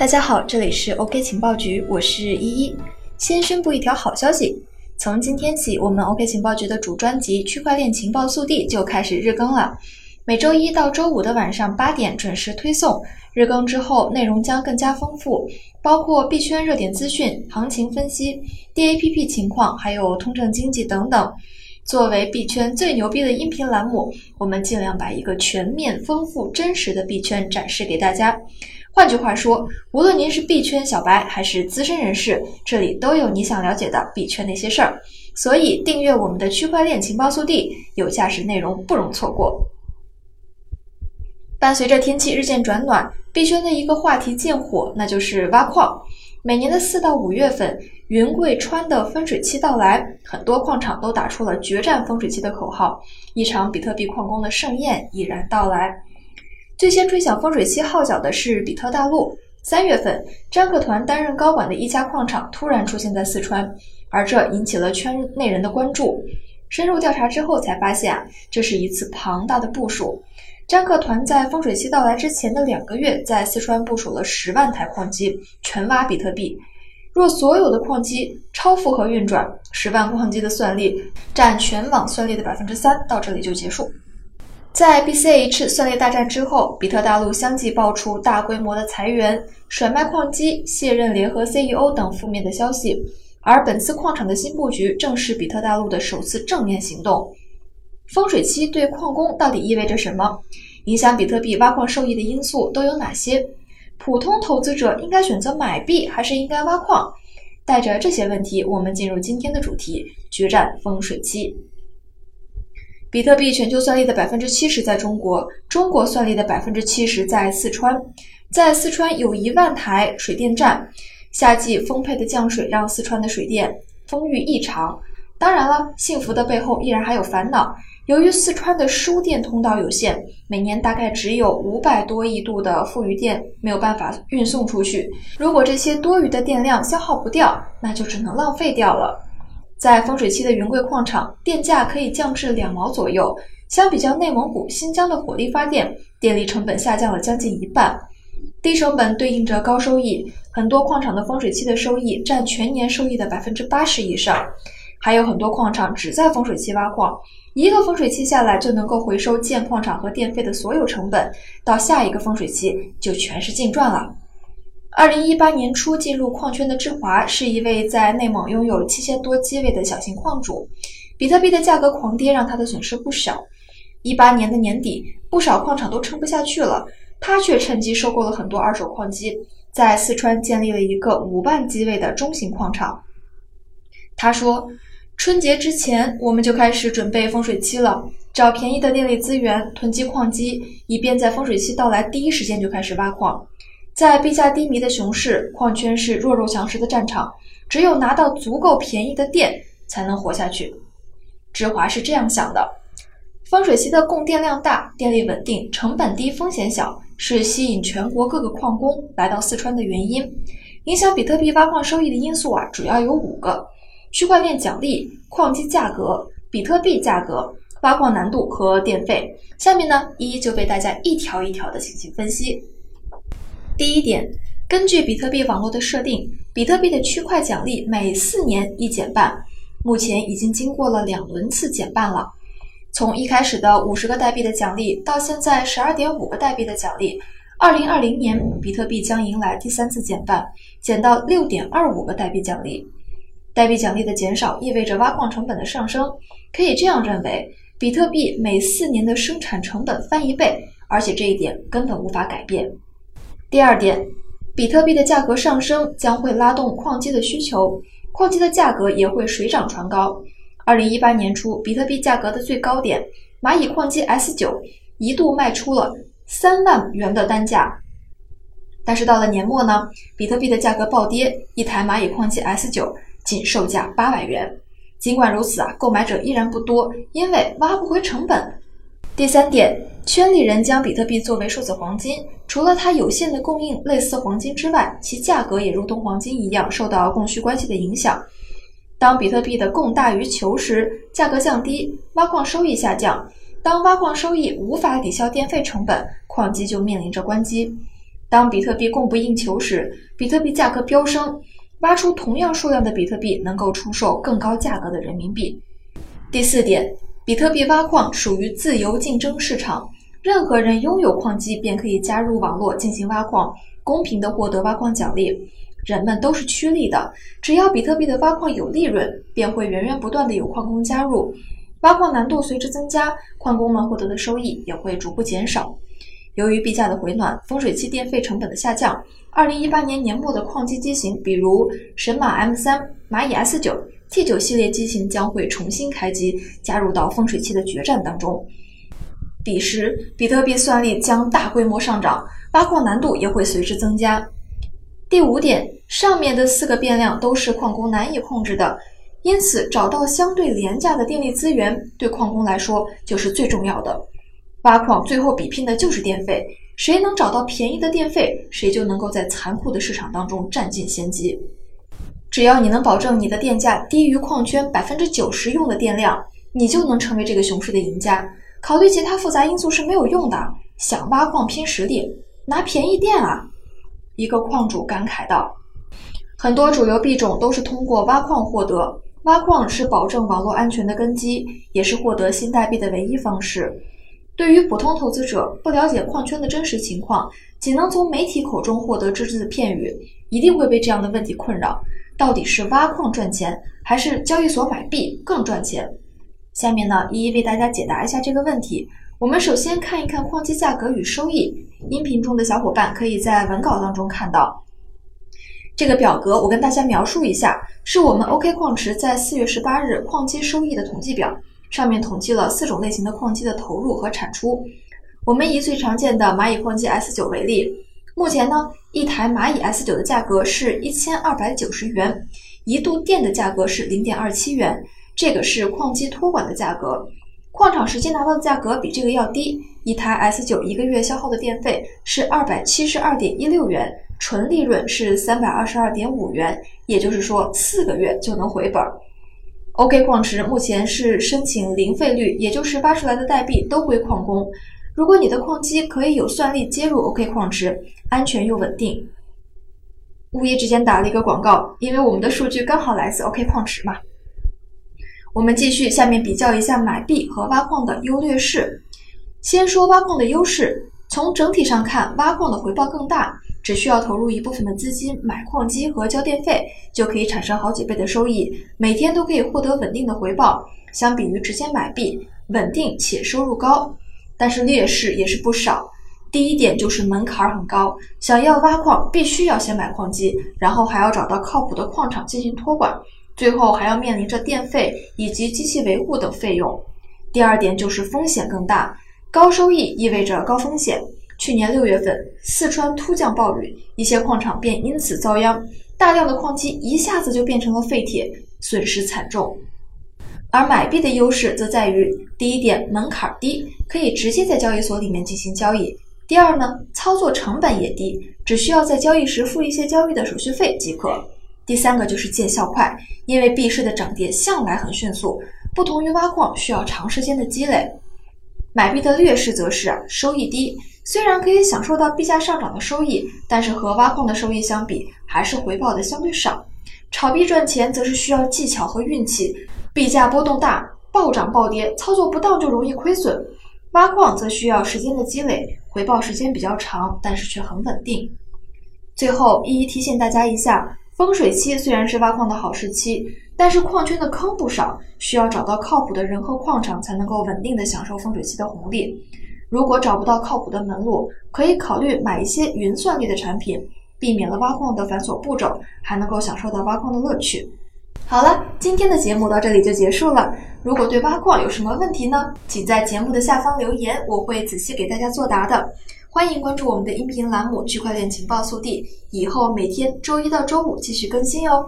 大家好，这里是 OK 情报局，我是依依。先宣布一条好消息，从今天起，我们 OK 情报局的主专辑《区块链情报速递》就开始日更了。每周一到周五的晚上八点准时推送。日更之后，内容将更加丰富，包括币圈热点资讯、行情分析、DAPP 情况，还有通证经济等等。作为币圈最牛逼的音频栏目，我们尽量把一个全面、丰富、真实的币圈展示给大家。换句话说，无论您是币圈小白还是资深人士，这里都有你想了解的币圈那些事儿。所以，订阅我们的区块链情报速递，有价值内容不容错过。伴随着天气日渐转暖，币圈的一个话题渐火，那就是挖矿。每年的四到五月份。云贵川的分水期到来，很多矿场都打出了决战分水期的口号，一场比特币矿工的盛宴已然到来。最先吹响风水期号角的是比特大陆。三月份，詹克团担任高管的一家矿场突然出现在四川，而这引起了圈内人的关注。深入调查之后，才发现啊，这是一次庞大的部署。詹克团在风水期到来之前的两个月，在四川部署了十万台矿机，全挖比特币。若所有的矿机超负荷运转，十万矿机的算力占全网算力的百分之三，到这里就结束。在 BCH 算力大战之后，比特大陆相继爆出大规模的裁员、甩卖矿机、卸任联合 CEO 等负面的消息。而本次矿场的新布局，正是比特大陆的首次正面行动。风水期对矿工到底意味着什么？影响比特币挖矿收益的因素都有哪些？普通投资者应该选择买币还是应该挖矿？带着这些问题，我们进入今天的主题：决战风水期。比特币全球算力的百分之七十在中国，中国算力的百分之七十在四川。在四川有一万台水电站，夏季丰沛的降水让四川的水电丰裕异常。当然了，幸福的背后依然还有烦恼。由于四川的输电通道有限，每年大概只有五百多亿度的富余电没有办法运送出去。如果这些多余的电量消耗不掉，那就只能浪费掉了。在丰水期的云贵矿场，电价可以降至两毛左右，相比较内蒙古、新疆的火力发电，电力成本下降了将近一半。低成本对应着高收益，很多矿场的风水期的收益占全年收益的百分之八十以上。还有很多矿场只在丰水期挖矿。一个风水期下来就能够回收建矿场和电费的所有成本，到下一个风水期就全是净赚了。二零一八年初进入矿圈的志华是一位在内蒙拥有七千多机位的小型矿主，比特币的价格狂跌让他的损失不小。一八年的年底，不少矿场都撑不下去了，他却趁机收购了很多二手矿机，在四川建立了一个五万机位的中型矿场。他说。春节之前，我们就开始准备风水期了，找便宜的电力资源，囤积矿机，以便在风水期到来第一时间就开始挖矿。在币价低迷的熊市，矿圈是弱肉强食的战场，只有拿到足够便宜的电，才能活下去。芝华是这样想的：风水期的供电量大，电力稳定，成本低，风险小，是吸引全国各个矿工来到四川的原因。影响比特币挖矿收益的因素啊，主要有五个。区块链奖励、矿机价格、比特币价格、挖矿难度和电费。下面呢，一一就为大家一条一条的进行分析。第一点，根据比特币网络的设定，比特币的区块奖励每四年一减半，目前已经经过了两轮次减半了。从一开始的五十个代币的奖励，到现在十二点五个代币的奖励，二零二零年比特币将迎来第三次减半，减到六点二五个代币奖励。代币奖励的减少意味着挖矿成本的上升，可以这样认为，比特币每四年的生产成本翻一倍，而且这一点根本无法改变。第二点，比特币的价格上升将会拉动矿机的需求，矿机的价格也会水涨船高。二零一八年初，比特币价格的最高点，蚂蚁矿机 S 九一度卖出了三万元的单价，但是到了年末呢，比特币的价格暴跌，一台蚂蚁矿机 S 九。仅售价八百元。尽管如此啊，购买者依然不多，因为挖不回成本。第三点，圈里人将比特币作为数字黄金，除了它有限的供应类似黄金之外，其价格也如同黄金一样受到供需关系的影响。当比特币的供大于求时，价格降低，挖矿收益下降。当挖矿收益无法抵消电费成本，矿机就面临着关机。当比特币供不应求时，比特币价格飙升，挖出同样数量的比特币能够出售更高价格的人民币。第四点，比特币挖矿属于自由竞争市场，任何人拥有矿机便可以加入网络进行挖矿，公平的获得挖矿奖励。人们都是趋利的，只要比特币的挖矿有利润，便会源源不断的有矿工加入。挖矿难度随之增加，矿工们获得的收益也会逐步减少。由于币价的回暖，风水期电费成本的下降，二零一八年年末的矿机机型，比如神马 M 三、蚂蚁 S 九、T 九系列机型将会重新开机，加入到风水期的决战当中。彼时，比特币算力将大规模上涨，挖矿难度也会随之增加。第五点，上面的四个变量都是矿工难以控制的，因此找到相对廉价的电力资源，对矿工来说就是最重要的。挖矿最后比拼的就是电费，谁能找到便宜的电费，谁就能够在残酷的市场当中占尽先机。只要你能保证你的电价低于矿圈百分之九十用的电量，你就能成为这个熊市的赢家。考虑其他复杂因素是没有用的，想挖矿拼实力，拿便宜电啊！一个矿主感慨道：“很多主流币种都是通过挖矿获得，挖矿是保证网络安全的根基，也是获得新代币的唯一方式。对于普通投资者，不了解矿圈的真实情况，仅能从媒体口中获得只字片语，一定会被这样的问题困扰：到底是挖矿赚钱，还是交易所买币更赚钱？”下面呢，一一为大家解答一下这个问题。我们首先看一看矿机价格与收益。音频中的小伙伴可以在文稿当中看到这个表格。我跟大家描述一下，是我们 OK 矿池在四月十八日矿机收益的统计表，上面统计了四种类型的矿机的投入和产出。我们以最常见的蚂蚁矿机 S 九为例，目前呢，一台蚂蚁 S 九的价格是一千二百九十元，一度电的价格是零点二七元，这个是矿机托管的价格。矿场实际拿到的价格比这个要低，一台 S 九一个月消耗的电费是二百七十二点一六元，纯利润是三百二十二点五元，也就是说四个月就能回本。OK 矿池目前是申请零费率，也就是发出来的代币都归矿工。如果你的矿机可以有算力接入 OK 矿池，安全又稳定。无意之间打了一个广告，因为我们的数据刚好来自 OK 矿池嘛。我们继续，下面比较一下买币和挖矿的优劣势。先说挖矿的优势，从整体上看，挖矿的回报更大，只需要投入一部分的资金买矿机和交电费，就可以产生好几倍的收益，每天都可以获得稳定的回报。相比于直接买币，稳定且收入高。但是劣势也是不少。第一点就是门槛很高，想要挖矿必须要先买矿机，然后还要找到靠谱的矿场进行托管。最后还要面临着电费以及机器维护等费用。第二点就是风险更大，高收益意味着高风险。去年六月份，四川突降暴雨，一些矿场便因此遭殃，大量的矿机一下子就变成了废铁，损失惨重。而买币的优势则在于，第一点门槛低，可以直接在交易所里面进行交易；第二呢，操作成本也低，只需要在交易时付一些交易的手续费即可。第三个就是见效快，因为币市的涨跌向来很迅速，不同于挖矿需要长时间的积累。买币的劣势则是收益低，虽然可以享受到币价上涨的收益，但是和挖矿的收益相比，还是回报的相对少。炒币赚钱则是需要技巧和运气，币价波动大，暴涨暴跌，操作不当就容易亏损。挖矿则需要时间的积累，回报时间比较长，但是却很稳定。最后一一提醒大家一下。风水期虽然是挖矿的好时期，但是矿圈的坑不少，需要找到靠谱的人和矿场才能够稳定的享受风水期的红利。如果找不到靠谱的门路，可以考虑买一些云算力的产品，避免了挖矿的繁琐步骤，还能够享受到挖矿的乐趣。好了，今天的节目到这里就结束了。如果对挖矿有什么问题呢？请在节目的下方留言，我会仔细给大家作答的。欢迎关注我们的音频栏目《区块链情报速递》，以后每天周一到周五继续更新哟。